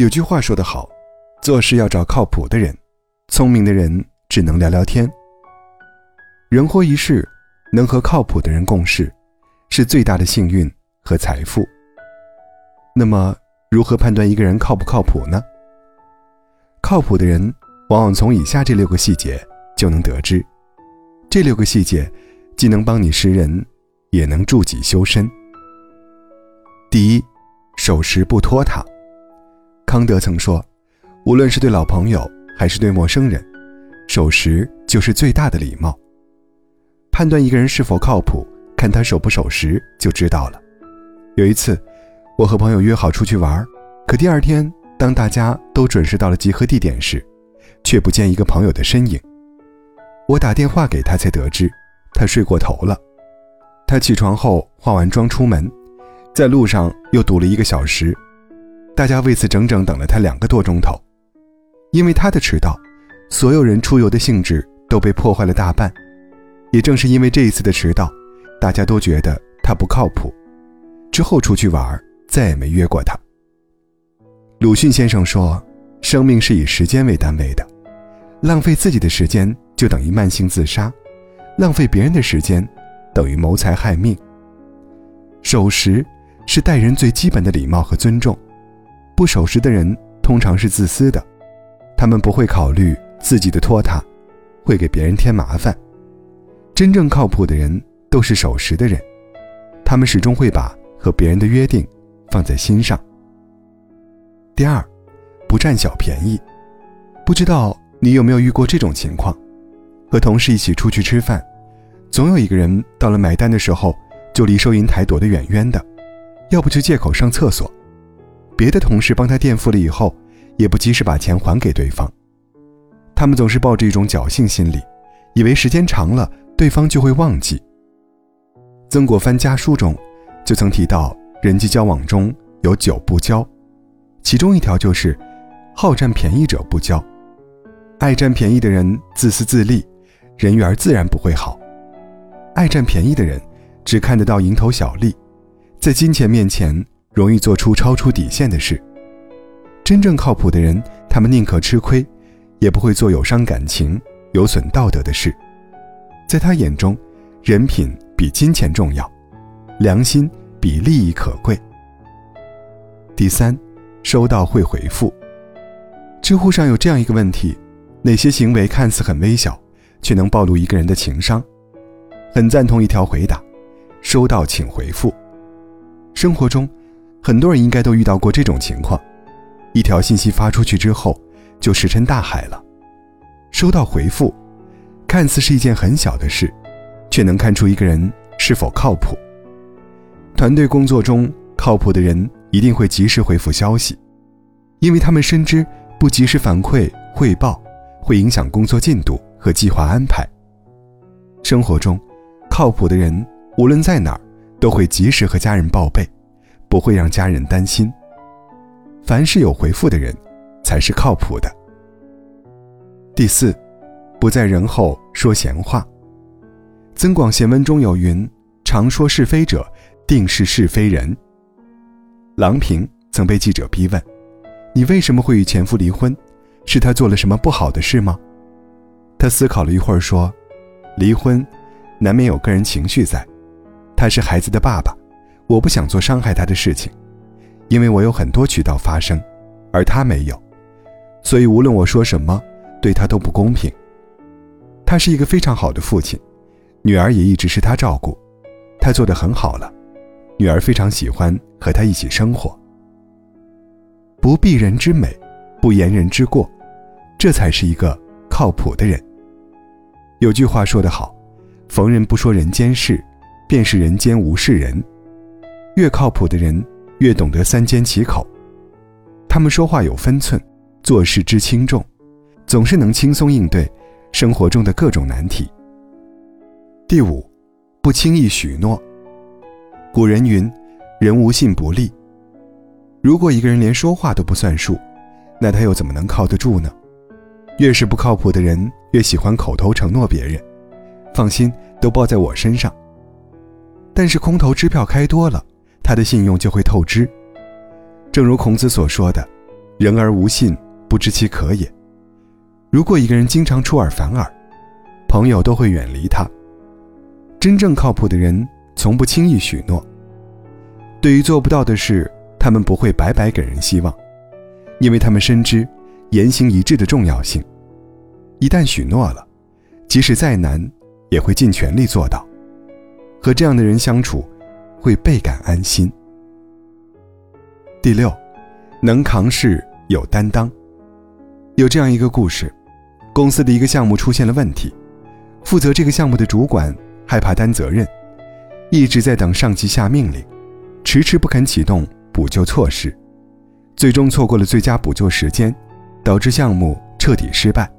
有句话说得好，做事要找靠谱的人，聪明的人只能聊聊天。人活一世，能和靠谱的人共事，是最大的幸运和财富。那么，如何判断一个人靠不靠谱呢？靠谱的人，往往从以下这六个细节就能得知。这六个细节，既能帮你识人，也能助己修身。第一，守时不拖沓。康德曾说：“无论是对老朋友还是对陌生人，守时就是最大的礼貌。”判断一个人是否靠谱，看他守不守时就知道了。有一次，我和朋友约好出去玩，可第二天当大家都准时到了集合地点时，却不见一个朋友的身影。我打电话给他，才得知他睡过头了。他起床后化完妆出门，在路上又堵了一个小时。大家为此整整等了他两个多钟头，因为他的迟到，所有人出游的兴致都被破坏了大半。也正是因为这一次的迟到，大家都觉得他不靠谱，之后出去玩再也没约过他。鲁迅先生说：“生命是以时间为单位的，浪费自己的时间就等于慢性自杀，浪费别人的时间等于谋财害命。守时是待人最基本的礼貌和尊重。”不守时的人通常是自私的，他们不会考虑自己的拖沓会给别人添麻烦。真正靠谱的人都是守时的人，他们始终会把和别人的约定放在心上。第二，不占小便宜。不知道你有没有遇过这种情况：和同事一起出去吃饭，总有一个人到了买单的时候就离收银台躲得远远的，要不就借口上厕所。别的同事帮他垫付了以后，也不及时把钱还给对方。他们总是抱着一种侥幸心理，以为时间长了对方就会忘记。曾国藩家书中就曾提到，人际交往中有九不交，其中一条就是好占便宜者不交。爱占便宜的人自私自利，人缘自然不会好。爱占便宜的人只看得到蝇头小利，在金钱面前。容易做出超出底线的事。真正靠谱的人，他们宁可吃亏，也不会做有伤感情、有损道德的事。在他眼中，人品比金钱重要，良心比利益可贵。第三，收到会回复。知乎上有这样一个问题：哪些行为看似很微小，却能暴露一个人的情商？很赞同一条回答：收到请回复。生活中。很多人应该都遇到过这种情况：一条信息发出去之后，就石沉大海了。收到回复，看似是一件很小的事，却能看出一个人是否靠谱。团队工作中，靠谱的人一定会及时回复消息，因为他们深知不及时反馈汇报会影响工作进度和计划安排。生活中，靠谱的人无论在哪儿，都会及时和家人报备。不会让家人担心。凡是有回复的人，才是靠谱的。第四，不在人后说闲话。《增广贤文》中有云：“常说是非者，定是是非人。”郎平曾被记者逼问：“你为什么会与前夫离婚？是他做了什么不好的事吗？”他思考了一会儿说：“离婚，难免有个人情绪在。他是孩子的爸爸。”我不想做伤害他的事情，因为我有很多渠道发声，而他没有，所以无论我说什么，对他都不公平。他是一个非常好的父亲，女儿也一直是他照顾，他做得很好了，女儿非常喜欢和他一起生活。不避人之美，不言人之过，这才是一个靠谱的人。有句话说得好，逢人不说人间事，便是人间无事人。越靠谱的人，越懂得三缄其口。他们说话有分寸，做事知轻重，总是能轻松应对生活中的各种难题。第五，不轻易许诺。古人云：“人无信不立。”如果一个人连说话都不算数，那他又怎么能靠得住呢？越是不靠谱的人，越喜欢口头承诺别人：“放心，都包在我身上。”但是空头支票开多了。他的信用就会透支。正如孔子所说的：“人而无信，不知其可也。如果一个人经常出尔反尔，朋友都会远离他。真正靠谱的人，从不轻易许诺。对于做不到的事，他们不会白白给人希望，因为他们深知言行一致的重要性。一旦许诺了，即使再难，也会尽全力做到。和这样的人相处，会倍感安心。第六，能扛事，有担当。有这样一个故事：公司的一个项目出现了问题，负责这个项目的主管害怕担责任，一直在等上级下命令，迟迟不肯启动补救措施，最终错过了最佳补救时间，导致项目彻底失败。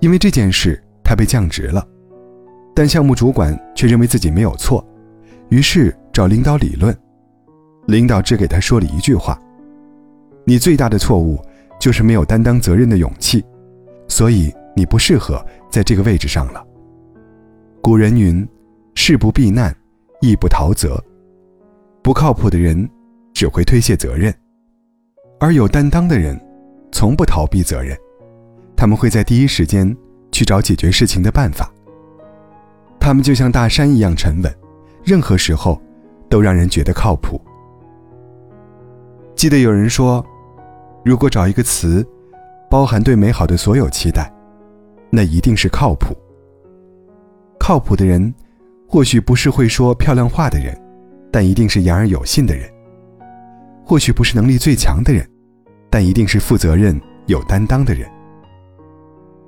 因为这件事，他被降职了，但项目主管却认为自己没有错，于是找领导理论。领导只给他说了一句话：“你最大的错误就是没有担当责任的勇气，所以你不适合在这个位置上了。”古人云：“事不避难，义不逃责。”不靠谱的人只会推卸责任，而有担当的人从不逃避责任，他们会在第一时间去找解决事情的办法。他们就像大山一样沉稳，任何时候都让人觉得靠谱。记得有人说，如果找一个词，包含对美好的所有期待，那一定是靠谱。靠谱的人，或许不是会说漂亮话的人，但一定是言而有信的人；或许不是能力最强的人，但一定是负责任、有担当的人。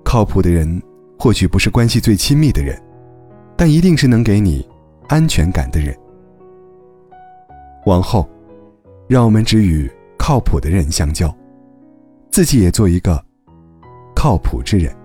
靠谱的人，或许不是关系最亲密的人，但一定是能给你安全感的人。往后。让我们只与靠谱的人相交，自己也做一个靠谱之人。